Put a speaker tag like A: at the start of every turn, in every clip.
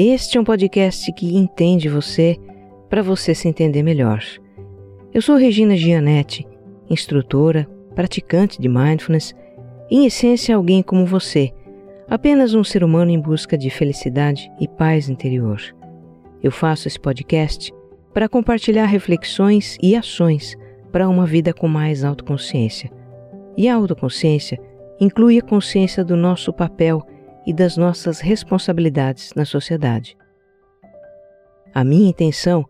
A: Este é um podcast que entende você para você se entender melhor. Eu sou Regina Gianetti, instrutora, praticante de mindfulness, em essência alguém como você, apenas um ser humano em busca de felicidade e paz interior. Eu faço esse podcast para compartilhar reflexões e ações para uma vida com mais autoconsciência. E a autoconsciência inclui a consciência do nosso papel e das nossas responsabilidades na sociedade. A minha intenção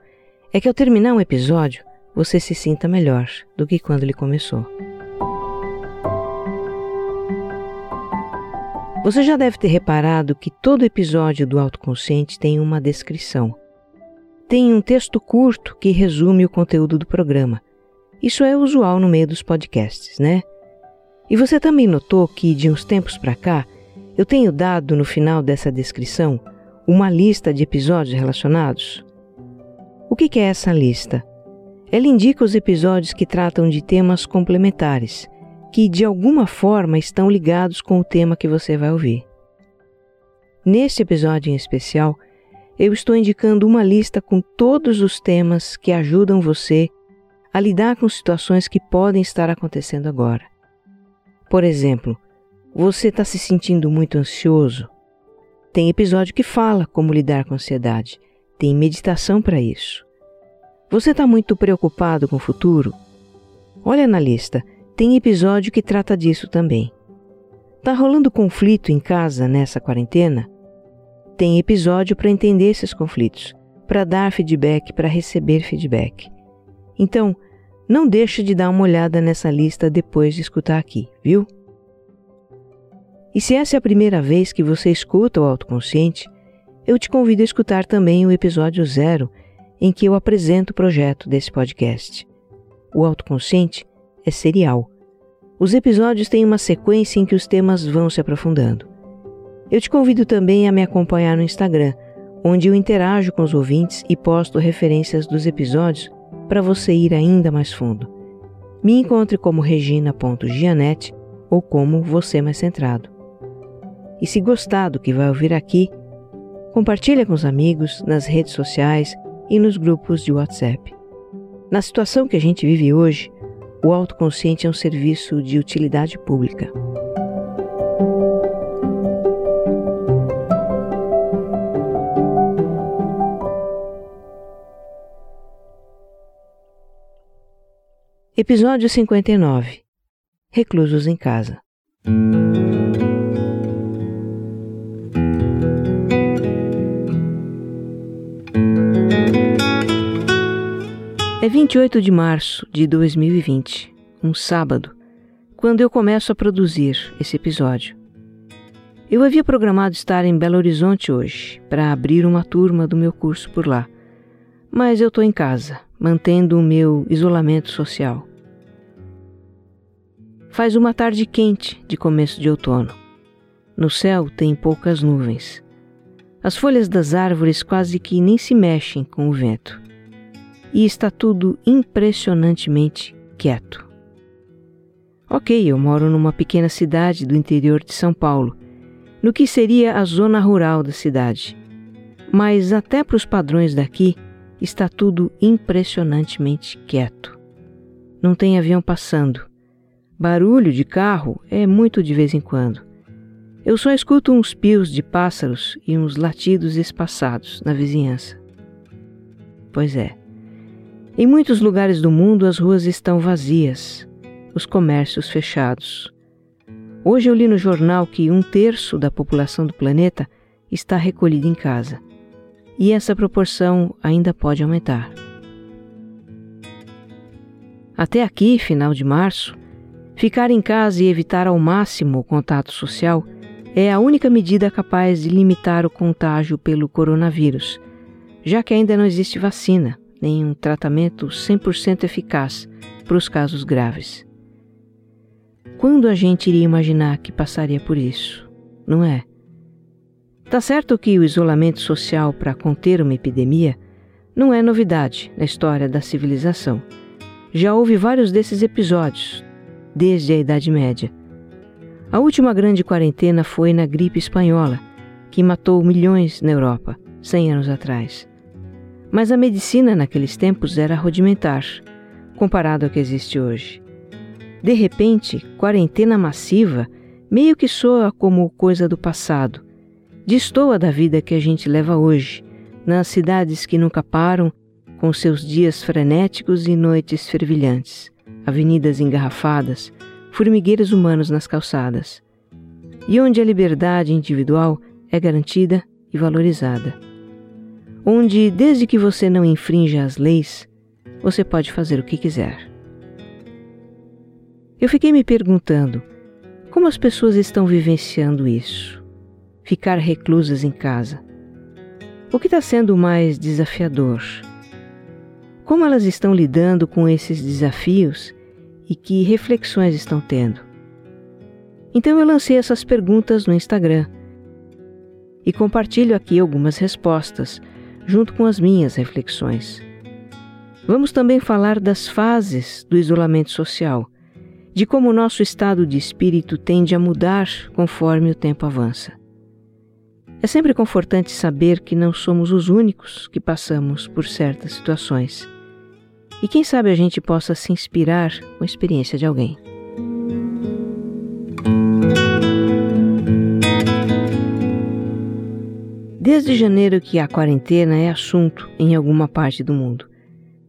A: é que ao terminar um episódio você se sinta melhor do que quando ele começou. Você já deve ter reparado que todo episódio do Autoconsciente tem uma descrição. Tem um texto curto que resume o conteúdo do programa. Isso é usual no meio dos podcasts, né? E você também notou que, de uns tempos para cá, eu tenho dado no final dessa descrição uma lista de episódios relacionados? O que é essa lista? Ela indica os episódios que tratam de temas complementares, que de alguma forma estão ligados com o tema que você vai ouvir. Neste episódio em especial, eu estou indicando uma lista com todos os temas que ajudam você a lidar com situações que podem estar acontecendo agora. Por exemplo, você está se sentindo muito ansioso? Tem episódio que fala como lidar com ansiedade. Tem meditação para isso. Você está muito preocupado com o futuro? Olha na lista, tem episódio que trata disso também. Tá rolando conflito em casa nessa quarentena? Tem episódio para entender esses conflitos, para dar feedback, para receber feedback. Então, não deixe de dar uma olhada nessa lista depois de escutar aqui, viu? E se essa é a primeira vez que você escuta o autoconsciente, eu te convido a escutar também o episódio zero, em que eu apresento o projeto desse podcast. O autoconsciente é serial. Os episódios têm uma sequência em que os temas vão se aprofundando. Eu te convido também a me acompanhar no Instagram, onde eu interajo com os ouvintes e posto referências dos episódios para você ir ainda mais fundo. Me encontre como regina.gianete ou como você mais centrado. E se gostar do que vai ouvir aqui, compartilhe com os amigos nas redes sociais e nos grupos de WhatsApp. Na situação que a gente vive hoje, o autoconsciente é um serviço de utilidade pública. Episódio 59 Reclusos em Casa É 28 de março de 2020, um sábado, quando eu começo a produzir esse episódio. Eu havia programado estar em Belo Horizonte hoje para abrir uma turma do meu curso por lá, mas eu estou em casa, mantendo o meu isolamento social. Faz uma tarde quente de começo de outono. No céu tem poucas nuvens. As folhas das árvores quase que nem se mexem com o vento. E está tudo impressionantemente quieto. Ok, eu moro numa pequena cidade do interior de São Paulo, no que seria a zona rural da cidade. Mas até para os padrões daqui, está tudo impressionantemente quieto. Não tem avião passando, Barulho de carro é muito de vez em quando. Eu só escuto uns pios de pássaros e uns latidos espaçados na vizinhança. Pois é. Em muitos lugares do mundo as ruas estão vazias, os comércios fechados. Hoje eu li no jornal que um terço da população do planeta está recolhida em casa. E essa proporção ainda pode aumentar. Até aqui, final de março, Ficar em casa e evitar ao máximo o contato social é a única medida capaz de limitar o contágio pelo coronavírus, já que ainda não existe vacina nem um tratamento 100% eficaz para os casos graves. Quando a gente iria imaginar que passaria por isso, não é? Tá certo que o isolamento social para conter uma epidemia não é novidade na história da civilização. Já houve vários desses episódios, desde a Idade Média. A última grande quarentena foi na gripe espanhola, que matou milhões na Europa, 100 anos atrás. Mas a medicina naqueles tempos era rudimentar, comparado ao que existe hoje. De repente, quarentena massiva meio que soa como coisa do passado, destoa da vida que a gente leva hoje, nas cidades que nunca param, com seus dias frenéticos e noites fervilhantes, avenidas engarrafadas, formigueiros humanos nas calçadas, e onde a liberdade individual é garantida e valorizada. Onde, desde que você não infrinja as leis, você pode fazer o que quiser. Eu fiquei me perguntando como as pessoas estão vivenciando isso? Ficar reclusas em casa. O que está sendo mais desafiador? Como elas estão lidando com esses desafios e que reflexões estão tendo? Então eu lancei essas perguntas no Instagram e compartilho aqui algumas respostas, junto com as minhas reflexões. Vamos também falar das fases do isolamento social de como o nosso estado de espírito tende a mudar conforme o tempo avança. É sempre confortante saber que não somos os únicos que passamos por certas situações. E quem sabe a gente possa se inspirar com a experiência de alguém. Desde janeiro que a quarentena é assunto em alguma parte do mundo.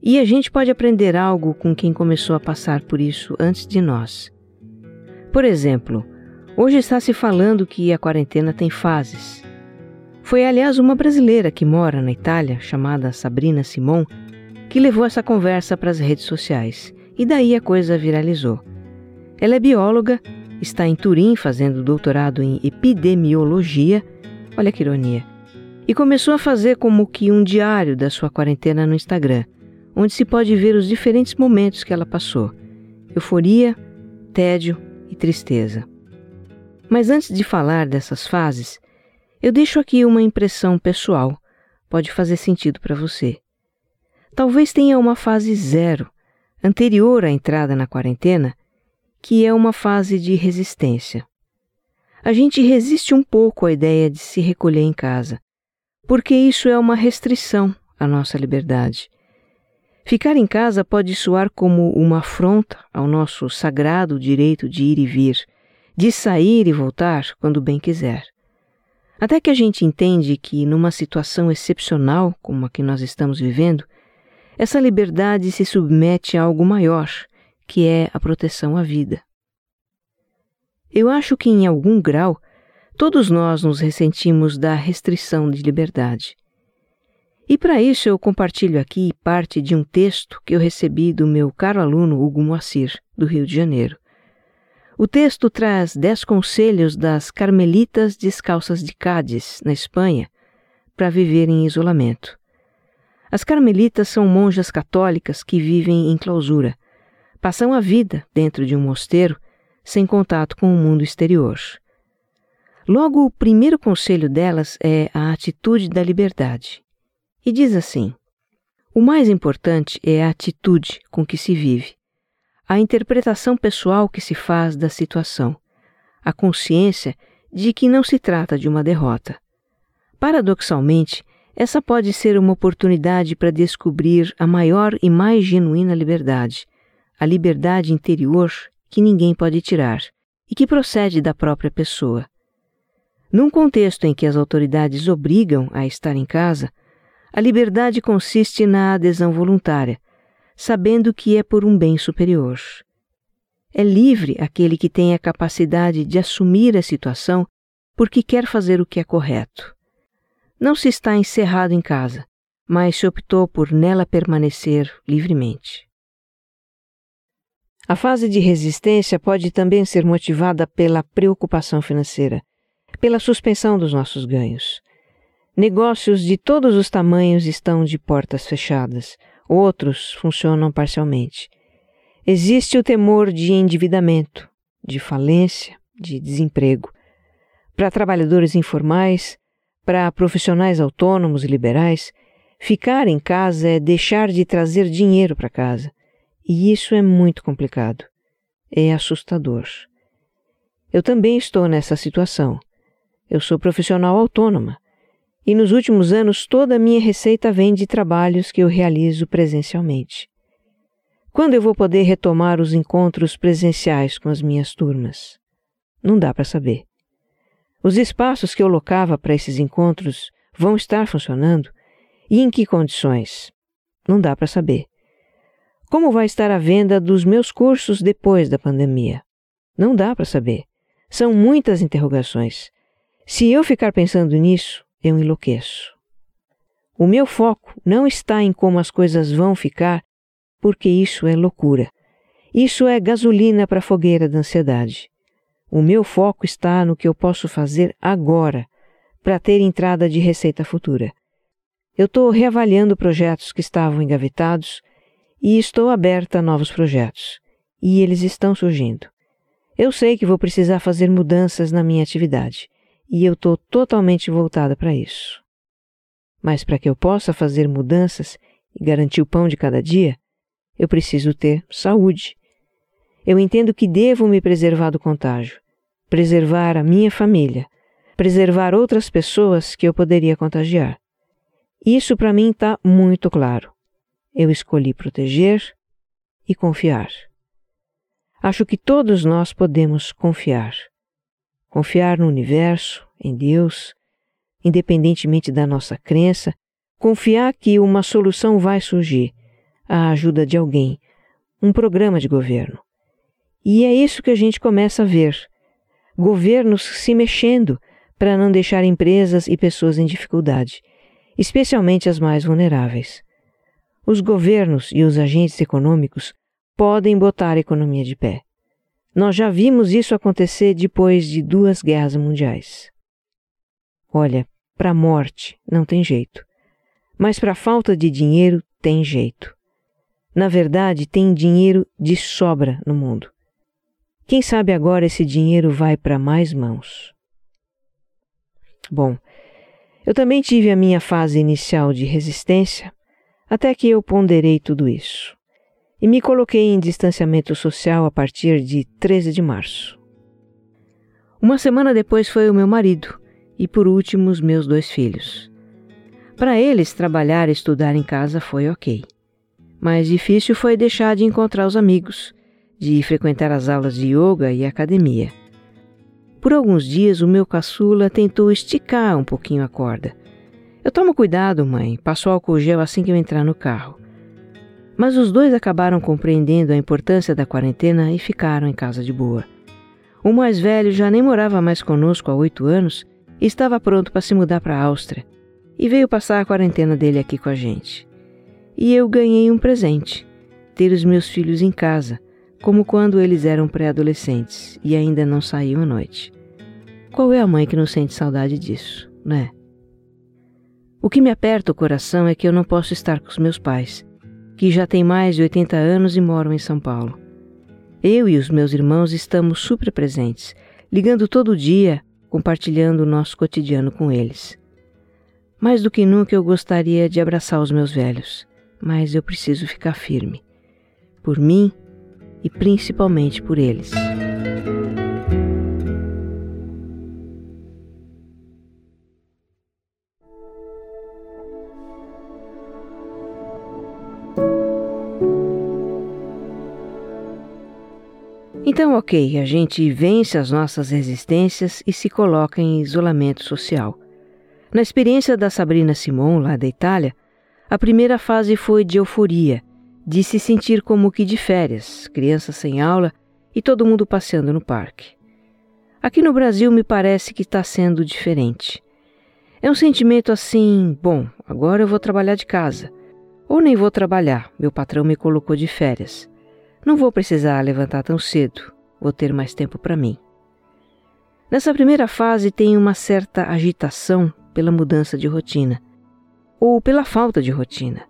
A: E a gente pode aprender algo com quem começou a passar por isso antes de nós. Por exemplo, hoje está se falando que a quarentena tem fases. Foi, aliás, uma brasileira que mora na Itália, chamada Sabrina Simon, que levou essa conversa para as redes sociais, e daí a coisa viralizou. Ela é bióloga, está em Turim fazendo doutorado em epidemiologia, olha que ironia, e começou a fazer como que um diário da sua quarentena no Instagram onde se pode ver os diferentes momentos que ela passou: euforia, tédio e tristeza. Mas antes de falar dessas fases, eu deixo aqui uma impressão pessoal, pode fazer sentido para você. Talvez tenha uma fase zero, anterior à entrada na quarentena, que é uma fase de resistência. A gente resiste um pouco à ideia de se recolher em casa, porque isso é uma restrição à nossa liberdade. Ficar em casa pode soar como uma afronta ao nosso sagrado direito de ir e vir, de sair e voltar quando bem quiser. Até que a gente entende que, numa situação excepcional como a que nós estamos vivendo, essa liberdade se submete a algo maior, que é a proteção à vida. Eu acho que, em algum grau, todos nós nos ressentimos da restrição de liberdade. E para isso eu compartilho aqui parte de um texto que eu recebi do meu caro aluno Hugo Moacir, do Rio de Janeiro. O texto traz dez conselhos das carmelitas descalças de Cádiz, na Espanha, para viver em isolamento. As carmelitas são monjas católicas que vivem em clausura. Passam a vida dentro de um mosteiro, sem contato com o mundo exterior. Logo, o primeiro conselho delas é a atitude da liberdade e diz assim: O mais importante é a atitude com que se vive, a interpretação pessoal que se faz da situação, a consciência de que não se trata de uma derrota. Paradoxalmente, essa pode ser uma oportunidade para descobrir a maior e mais genuína liberdade, a liberdade interior que ninguém pode tirar e que procede da própria pessoa. Num contexto em que as autoridades obrigam a estar em casa, a liberdade consiste na adesão voluntária, sabendo que é por um bem superior. É livre aquele que tem a capacidade de assumir a situação porque quer fazer o que é correto. Não se está encerrado em casa, mas se optou por nela permanecer livremente. A fase de resistência pode também ser motivada pela preocupação financeira, pela suspensão dos nossos ganhos. Negócios de todos os tamanhos estão de portas fechadas, outros funcionam parcialmente. Existe o temor de endividamento, de falência, de desemprego. Para trabalhadores informais, para profissionais autônomos e liberais, ficar em casa é deixar de trazer dinheiro para casa. E isso é muito complicado. É assustador. Eu também estou nessa situação. Eu sou profissional autônoma e nos últimos anos toda a minha receita vem de trabalhos que eu realizo presencialmente. Quando eu vou poder retomar os encontros presenciais com as minhas turmas? Não dá para saber. Os espaços que eu locava para esses encontros vão estar funcionando? E em que condições? Não dá para saber. Como vai estar a venda dos meus cursos depois da pandemia? Não dá para saber. São muitas interrogações. Se eu ficar pensando nisso, eu enlouqueço. O meu foco não está em como as coisas vão ficar, porque isso é loucura. Isso é gasolina para a fogueira da ansiedade. O meu foco está no que eu posso fazer agora para ter entrada de receita futura. Eu estou reavaliando projetos que estavam engavetados e estou aberta a novos projetos. E eles estão surgindo. Eu sei que vou precisar fazer mudanças na minha atividade e eu estou totalmente voltada para isso. Mas para que eu possa fazer mudanças e garantir o pão de cada dia, eu preciso ter saúde. Eu entendo que devo me preservar do contágio, preservar a minha família, preservar outras pessoas que eu poderia contagiar. Isso para mim está muito claro. Eu escolhi proteger e confiar. Acho que todos nós podemos confiar. Confiar no universo, em Deus, independentemente da nossa crença, confiar que uma solução vai surgir, a ajuda de alguém, um programa de governo. E é isso que a gente começa a ver: governos se mexendo para não deixar empresas e pessoas em dificuldade, especialmente as mais vulneráveis. Os governos e os agentes econômicos podem botar a economia de pé. Nós já vimos isso acontecer depois de duas guerras mundiais. Olha, para a morte não tem jeito, mas para a falta de dinheiro tem jeito. Na verdade, tem dinheiro de sobra no mundo. Quem sabe agora esse dinheiro vai para mais mãos. Bom, eu também tive a minha fase inicial de resistência, até que eu ponderei tudo isso e me coloquei em distanciamento social a partir de 13 de março. Uma semana depois foi o meu marido e, por último, os meus dois filhos. Para eles, trabalhar e estudar em casa foi ok. Mais difícil foi deixar de encontrar os amigos, de frequentar as aulas de yoga e academia. Por alguns dias, o meu caçula tentou esticar um pouquinho a corda. Eu tomo cuidado, mãe, passo álcool gel assim que eu entrar no carro. Mas os dois acabaram compreendendo a importância da quarentena e ficaram em casa de boa. O mais velho já nem morava mais conosco há oito anos e estava pronto para se mudar para a Áustria e veio passar a quarentena dele aqui com a gente. E eu ganhei um presente: ter os meus filhos em casa, como quando eles eram pré-adolescentes e ainda não saíam à noite. Qual é a mãe que não sente saudade disso, né? O que me aperta o coração é que eu não posso estar com os meus pais que já tem mais de 80 anos e moram em São Paulo. Eu e os meus irmãos estamos super presentes, ligando todo dia, compartilhando o nosso cotidiano com eles. Mais do que nunca eu gostaria de abraçar os meus velhos, mas eu preciso ficar firme. Por mim e principalmente por eles. Então, ok, a gente vence as nossas resistências e se coloca em isolamento social. Na experiência da Sabrina Simon, lá da Itália, a primeira fase foi de euforia, de se sentir como que de férias, crianças sem aula e todo mundo passeando no parque. Aqui no Brasil me parece que está sendo diferente. É um sentimento assim: bom, agora eu vou trabalhar de casa. Ou nem vou trabalhar, meu patrão me colocou de férias. Não vou precisar levantar tão cedo, vou ter mais tempo para mim. Nessa primeira fase tem uma certa agitação pela mudança de rotina ou pela falta de rotina.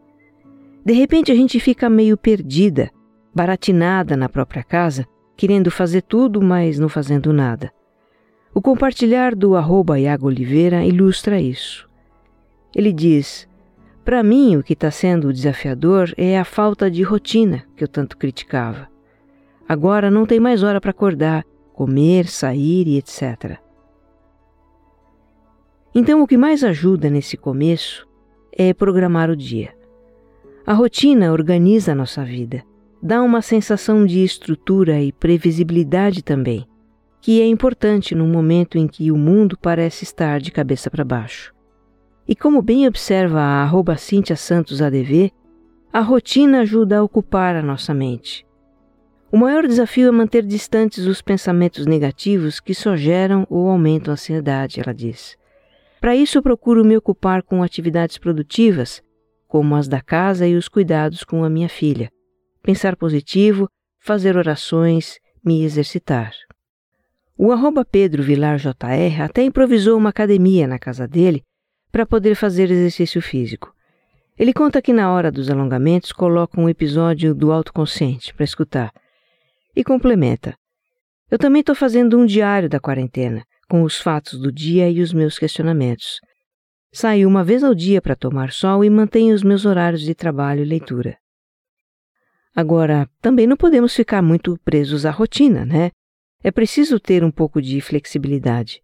A: De repente a gente fica meio perdida, baratinada na própria casa, querendo fazer tudo, mas não fazendo nada. O compartilhar do arroba Iago Oliveira ilustra isso. Ele diz: Para mim, o que está sendo desafiador é a falta de rotina que eu tanto criticava. Agora não tem mais hora para acordar, comer, sair e etc. Então, o que mais ajuda nesse começo é programar o dia. A rotina organiza a nossa vida, dá uma sensação de estrutura e previsibilidade também, que é importante no momento em que o mundo parece estar de cabeça para baixo. E como bem observa a arroba Cintia Santos ADV, a rotina ajuda a ocupar a nossa mente. O maior desafio é manter distantes os pensamentos negativos que só geram ou aumentam a ansiedade, ela diz. Para isso, procuro me ocupar com atividades produtivas, como as da casa e os cuidados com a minha filha, pensar positivo, fazer orações, me exercitar. O arroba Pedro Vilar JR até improvisou uma academia na casa dele para poder fazer exercício físico. Ele conta que na hora dos alongamentos coloca um episódio do autoconsciente para escutar e complementa: Eu também estou fazendo um diário da quarentena com os fatos do dia e os meus questionamentos. Saio uma vez ao dia para tomar sol e mantenho os meus horários de trabalho e leitura. Agora, também não podemos ficar muito presos à rotina, né? É preciso ter um pouco de flexibilidade.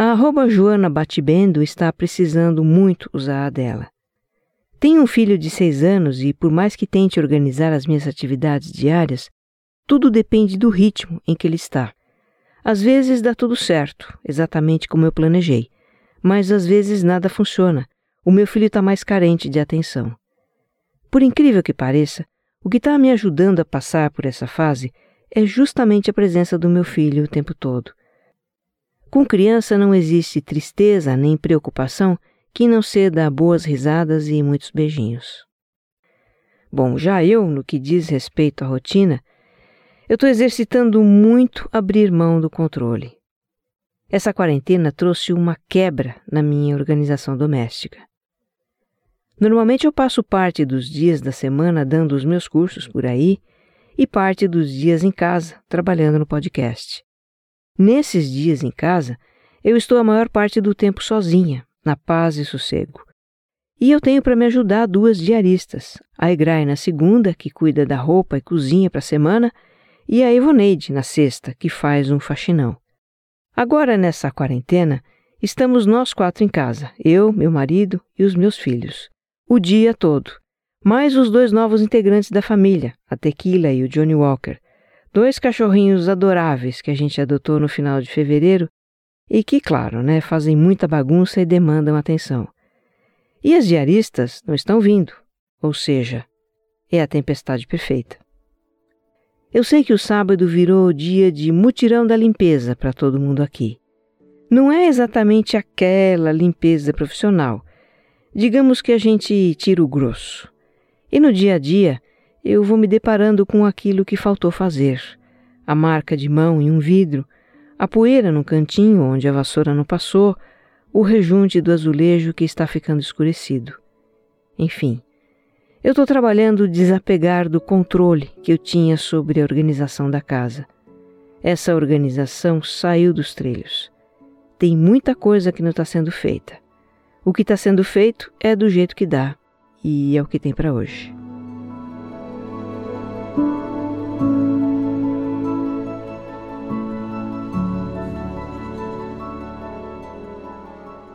A: A arroba Joana Batibendo está precisando muito usar a dela. Tenho um filho de seis anos e, por mais que tente organizar as minhas atividades diárias, tudo depende do ritmo em que ele está. Às vezes dá tudo certo, exatamente como eu planejei, mas às vezes nada funciona. O meu filho está mais carente de atenção. Por incrível que pareça, o que está me ajudando a passar por essa fase é justamente a presença do meu filho o tempo todo. Com criança não existe tristeza nem preocupação que não ceda boas risadas e muitos beijinhos. Bom, já eu, no que diz respeito à rotina, eu estou exercitando muito abrir mão do controle. Essa quarentena trouxe uma quebra na minha organização doméstica. Normalmente eu passo parte dos dias da semana dando os meus cursos por aí e parte dos dias em casa, trabalhando no podcast. Nesses dias em casa, eu estou a maior parte do tempo sozinha, na paz e sossego. E eu tenho para me ajudar duas diaristas, a Egrai na segunda, que cuida da roupa e cozinha para a semana, e a Ivoneide, na sexta, que faz um faxinão. Agora, nessa quarentena, estamos nós quatro em casa, eu, meu marido e os meus filhos, o dia todo, mais os dois novos integrantes da família, a Tequila e o Johnny Walker, dois cachorrinhos adoráveis que a gente adotou no final de fevereiro e que, claro, né, fazem muita bagunça e demandam atenção. E as diaristas não estão vindo, ou seja, é a tempestade perfeita. Eu sei que o sábado virou dia de mutirão da limpeza para todo mundo aqui. Não é exatamente aquela limpeza profissional. Digamos que a gente tira o grosso. E no dia a dia, eu vou me deparando com aquilo que faltou fazer: a marca de mão em um vidro, a poeira no cantinho onde a vassoura não passou, o rejunte do azulejo que está ficando escurecido. Enfim, eu estou trabalhando desapegar do controle que eu tinha sobre a organização da casa. Essa organização saiu dos trilhos. Tem muita coisa que não está sendo feita. O que está sendo feito é do jeito que dá, e é o que tem para hoje.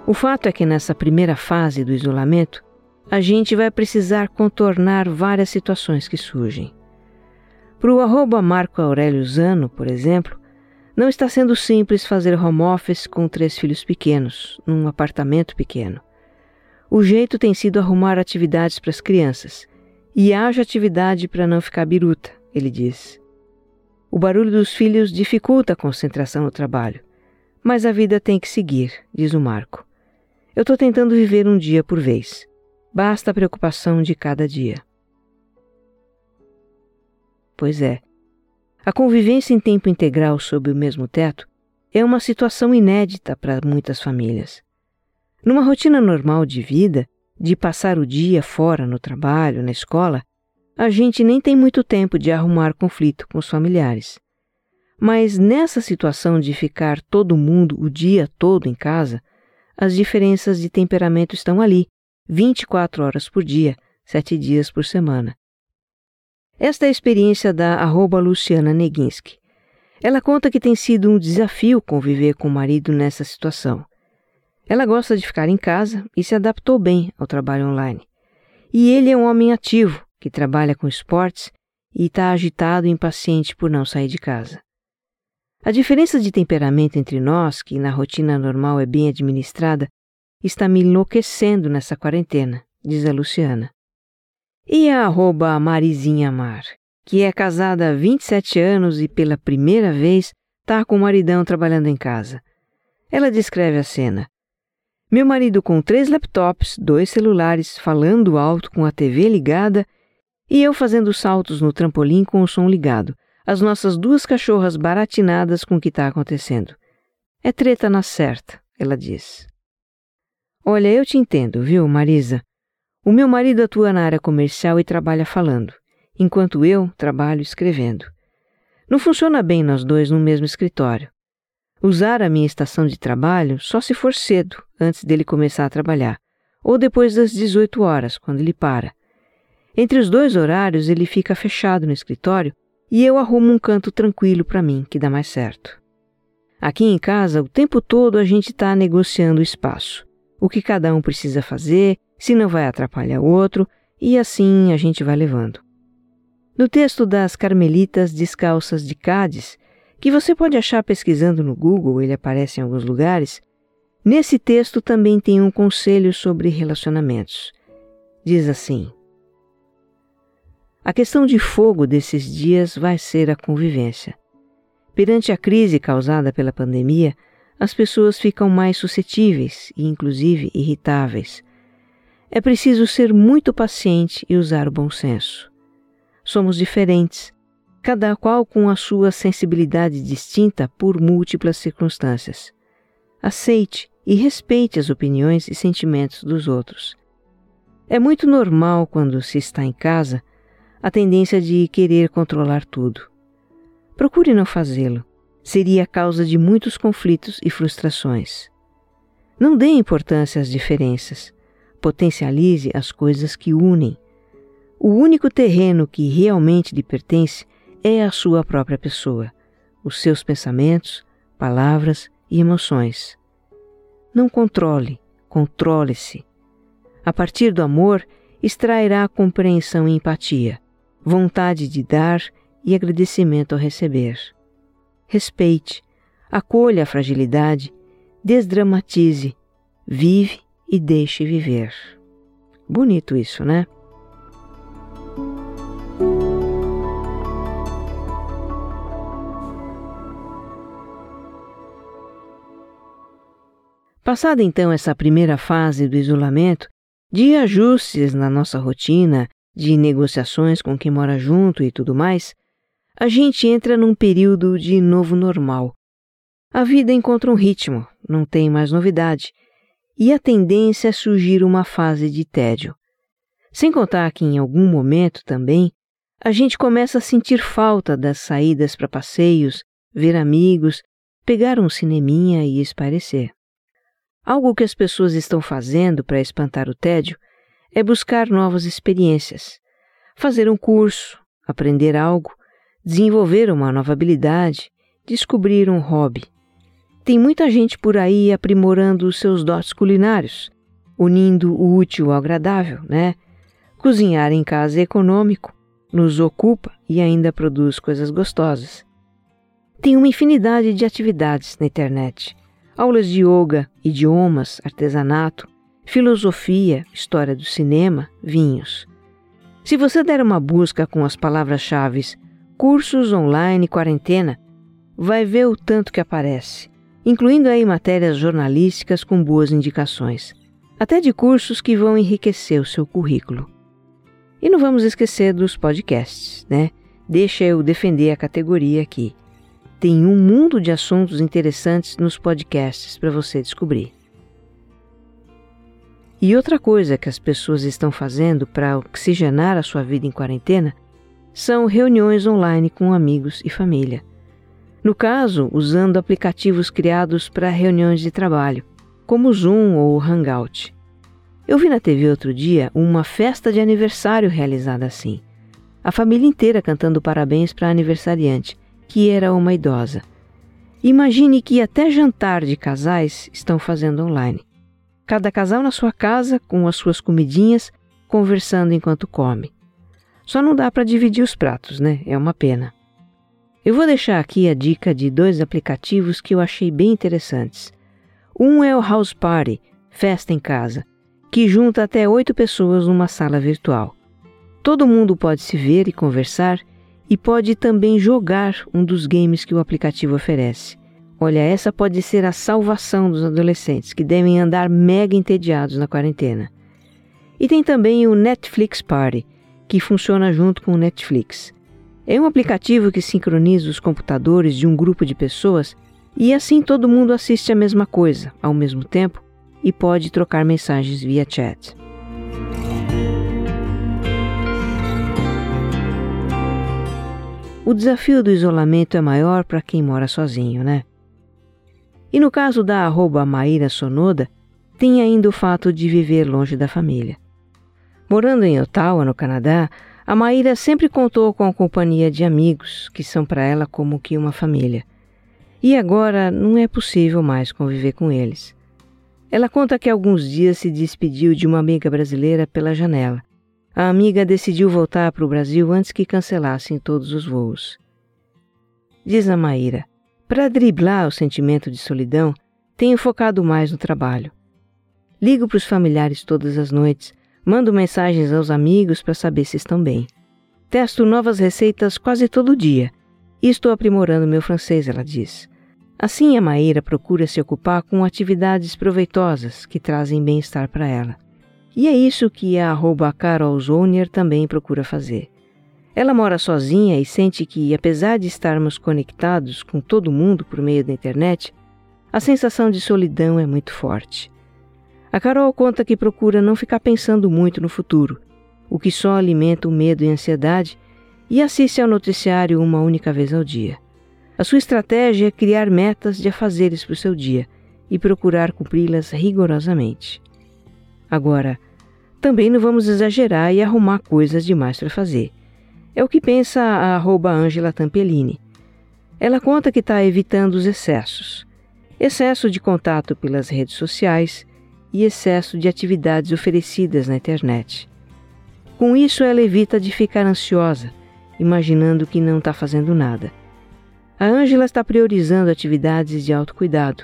A: O fato é que nessa primeira fase do isolamento, a gente vai precisar contornar várias situações que surgem. Para o arroba Marco Aurélio Zano, por exemplo, não está sendo simples fazer home office com três filhos pequenos, num apartamento pequeno. O jeito tem sido arrumar atividades para as crianças, e haja atividade para não ficar biruta, ele diz. O barulho dos filhos dificulta a concentração no trabalho, mas a vida tem que seguir, diz o Marco. Eu estou tentando viver um dia por vez. Basta a preocupação de cada dia. Pois é, a convivência em tempo integral sob o mesmo teto é uma situação inédita para muitas famílias. Numa rotina normal de vida, de passar o dia fora no trabalho, na escola, a gente nem tem muito tempo de arrumar conflito com os familiares. Mas nessa situação de ficar todo mundo o dia todo em casa, as diferenças de temperamento estão ali, 24 horas por dia, 7 dias por semana. Esta é a experiência da arroba Luciana Neginski. Ela conta que tem sido um desafio conviver com o marido nessa situação. Ela gosta de ficar em casa e se adaptou bem ao trabalho online. E ele é um homem ativo, que trabalha com esportes e está agitado e impaciente por não sair de casa. A diferença de temperamento entre nós, que na rotina normal é bem administrada, está me enlouquecendo nessa quarentena, diz a Luciana. E a arroba Marizinha Mar, que é casada há 27 anos e pela primeira vez está com o maridão trabalhando em casa. Ela descreve a cena. Meu marido com três laptops, dois celulares, falando alto com a TV ligada e eu fazendo saltos no trampolim com o som ligado. As nossas duas cachorras baratinadas com o que está acontecendo. É treta na certa, ela diz. Olha, eu te entendo, viu, Marisa? O meu marido atua na área comercial e trabalha falando, enquanto eu trabalho escrevendo. Não funciona bem nós dois no mesmo escritório. Usar a minha estação de trabalho só se for cedo, antes dele começar a trabalhar, ou depois das 18 horas, quando ele para. Entre os dois horários, ele fica fechado no escritório e eu arrumo um canto tranquilo para mim, que dá mais certo. Aqui em casa, o tempo todo a gente está negociando o espaço, o que cada um precisa fazer, se não vai atrapalhar o outro, e assim a gente vai levando. No texto das Carmelitas Descalças de Cádiz, que você pode achar pesquisando no Google, ele aparece em alguns lugares. Nesse texto também tem um conselho sobre relacionamentos. Diz assim: A questão de fogo desses dias vai ser a convivência. Perante a crise causada pela pandemia, as pessoas ficam mais suscetíveis e, inclusive, irritáveis. É preciso ser muito paciente e usar o bom senso. Somos diferentes cada qual com a sua sensibilidade distinta por múltiplas circunstâncias. Aceite e respeite as opiniões e sentimentos dos outros. É muito normal quando se está em casa a tendência de querer controlar tudo. Procure não fazê-lo. Seria a causa de muitos conflitos e frustrações. Não dê importância às diferenças. Potencialize as coisas que unem. O único terreno que realmente lhe pertence é a sua própria pessoa, os seus pensamentos, palavras e emoções. Não controle, controle-se. A partir do amor, extrairá compreensão e empatia, vontade de dar e agradecimento ao receber. Respeite, acolha a fragilidade, desdramatize, vive e deixe viver. Bonito isso, né? Passada então essa primeira fase do isolamento, de ajustes na nossa rotina, de negociações com quem mora junto e tudo mais, a gente entra num período de novo normal. A vida encontra um ritmo, não tem mais novidade, e a tendência é surgir uma fase de tédio. Sem contar que em algum momento também a gente começa a sentir falta das saídas para passeios, ver amigos, pegar um cineminha e esparecer. Algo que as pessoas estão fazendo para espantar o tédio é buscar novas experiências, fazer um curso, aprender algo, desenvolver uma nova habilidade, descobrir um hobby. Tem muita gente por aí aprimorando os seus dotes culinários, unindo o útil ao agradável, né? Cozinhar em casa é econômico, nos ocupa e ainda produz coisas gostosas. Tem uma infinidade de atividades na internet aulas de yoga, idiomas, artesanato, filosofia, história do cinema, vinhos. Se você der uma busca com as palavras-chave cursos online quarentena, vai ver o tanto que aparece, incluindo aí matérias jornalísticas com boas indicações, até de cursos que vão enriquecer o seu currículo. E não vamos esquecer dos podcasts, né? Deixa eu defender a categoria aqui tem um mundo de assuntos interessantes nos podcasts para você descobrir. E outra coisa que as pessoas estão fazendo para oxigenar a sua vida em quarentena são reuniões online com amigos e família. No caso, usando aplicativos criados para reuniões de trabalho, como o Zoom ou o Hangout. Eu vi na TV outro dia uma festa de aniversário realizada assim. A família inteira cantando parabéns para a aniversariante, que era uma idosa. Imagine que até jantar de casais estão fazendo online. Cada casal na sua casa, com as suas comidinhas, conversando enquanto come. Só não dá para dividir os pratos, né? É uma pena. Eu vou deixar aqui a dica de dois aplicativos que eu achei bem interessantes. Um é o House Party, Festa em Casa, que junta até oito pessoas numa sala virtual. Todo mundo pode se ver e conversar e pode também jogar um dos games que o aplicativo oferece. Olha, essa pode ser a salvação dos adolescentes que devem andar mega entediados na quarentena. E tem também o Netflix Party, que funciona junto com o Netflix. É um aplicativo que sincroniza os computadores de um grupo de pessoas e assim todo mundo assiste a mesma coisa ao mesmo tempo e pode trocar mensagens via chat. O desafio do isolamento é maior para quem mora sozinho, né? E no caso da arroba Maíra Sonoda, tem ainda o fato de viver longe da família. Morando em Ottawa, no Canadá, a Maíra sempre contou com a companhia de amigos, que são para ela como que uma família. E agora não é possível mais conviver com eles. Ela conta que alguns dias se despediu de uma amiga brasileira pela janela. A amiga decidiu voltar para o Brasil antes que cancelassem todos os voos. Diz a Maíra: para driblar o sentimento de solidão, tenho focado mais no trabalho. Ligo para os familiares todas as noites, mando mensagens aos amigos para saber se estão bem. Testo novas receitas quase todo dia e estou aprimorando meu francês, ela diz. Assim, a Maíra procura se ocupar com atividades proveitosas que trazem bem-estar para ela. E é isso que a Carol Zonier também procura fazer. Ela mora sozinha e sente que, apesar de estarmos conectados com todo mundo por meio da internet, a sensação de solidão é muito forte. A Carol conta que procura não ficar pensando muito no futuro, o que só alimenta o medo e a ansiedade, e assiste ao noticiário uma única vez ao dia. A sua estratégia é criar metas de afazeres para o seu dia e procurar cumpri-las rigorosamente. Agora, também não vamos exagerar e arrumar coisas demais para fazer. É o que pensa a arroba Angela Tampellini. Ela conta que está evitando os excessos. Excesso de contato pelas redes sociais e excesso de atividades oferecidas na internet. Com isso, ela evita de ficar ansiosa, imaginando que não está fazendo nada. A Ângela está priorizando atividades de autocuidado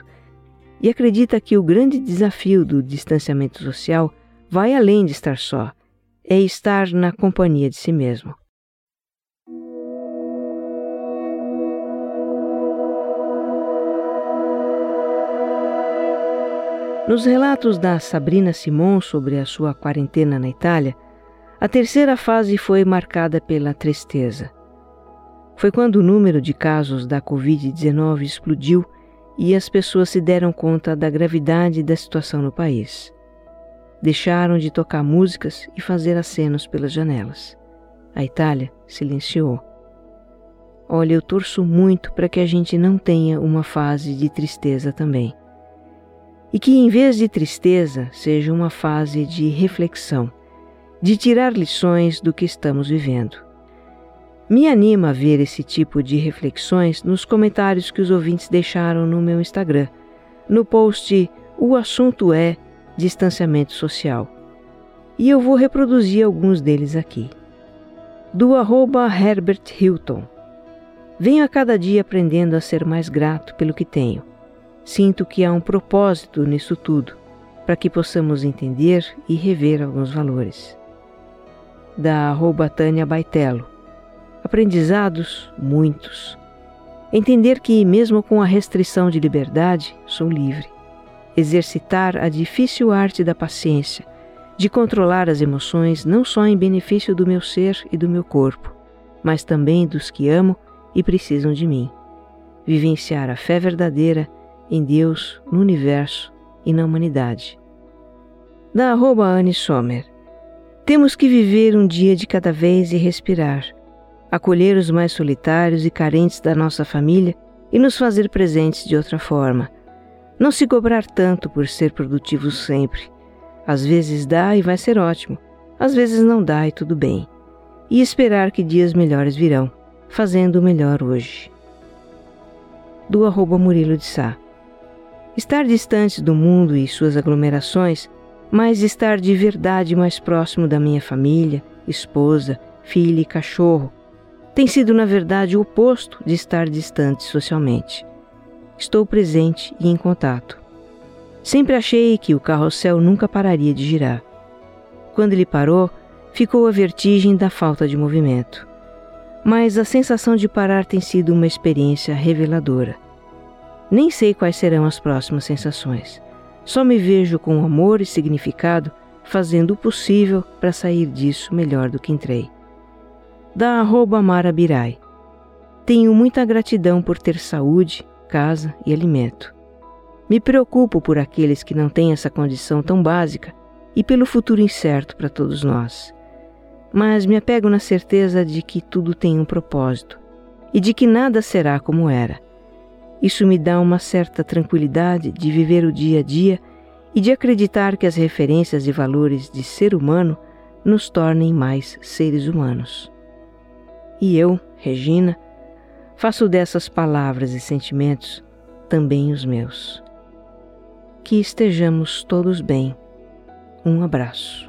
A: e acredita que o grande desafio do distanciamento social vai além de estar só, é estar na companhia de si mesmo. Nos relatos da Sabrina Simon sobre a sua quarentena na Itália, a terceira fase foi marcada pela tristeza. Foi quando o número de casos da Covid-19 explodiu e as pessoas se deram conta da gravidade da situação no país. Deixaram de tocar músicas e fazer acenos pelas janelas. A Itália silenciou. Olha, eu torço muito para que a gente não tenha uma fase de tristeza também e que, em vez de tristeza, seja uma fase de reflexão, de tirar lições do que estamos vivendo. Me anima a ver esse tipo de reflexões nos comentários que os ouvintes deixaram no meu Instagram, no post O assunto é distanciamento social. E eu vou reproduzir alguns deles aqui. Do arroba Herbert Hilton. Venho a cada dia aprendendo a ser mais grato pelo que tenho Sinto que há um propósito nisso tudo, para que possamos entender e rever alguns valores. Da arroba Tânia Baitello. Aprendizados, muitos. Entender que, mesmo com a restrição de liberdade, sou livre. Exercitar a difícil arte da paciência, de controlar as emoções não só em benefício do meu ser e do meu corpo, mas também dos que amo e precisam de mim. Vivenciar a fé verdadeira em Deus, no universo e na humanidade. Da arroba Anne Sommer. Temos que viver um dia de cada vez e respirar, acolher os mais solitários e carentes da nossa família e nos fazer presentes de outra forma. Não se cobrar tanto por ser produtivo sempre. Às vezes dá e vai ser ótimo, às vezes não dá e tudo bem. E esperar que dias melhores virão, fazendo o melhor hoje. Do arroba Murilo de Sá. Estar distante do mundo e suas aglomerações, mas estar de verdade mais próximo da minha família, esposa, filha e cachorro, tem sido, na verdade, o oposto de estar distante socialmente. Estou presente e em contato. Sempre achei que o carrossel nunca pararia de girar. Quando ele parou, ficou a vertigem da falta de movimento. Mas a sensação de parar tem sido uma experiência reveladora. Nem sei quais serão as próximas sensações. Só me vejo com amor e significado fazendo o possível para sair disso melhor do que entrei. Da arroba Mara Birai. Tenho muita gratidão por ter saúde, casa e alimento. Me preocupo por aqueles que não têm essa condição tão básica e pelo futuro incerto para todos nós. Mas me apego na certeza de que tudo tem um propósito e de que nada será como era. Isso me dá uma certa tranquilidade de viver o dia a dia e de acreditar que as referências e valores de ser humano nos tornem mais seres humanos. E eu, Regina, faço dessas palavras e sentimentos também os meus. Que estejamos todos bem. Um abraço.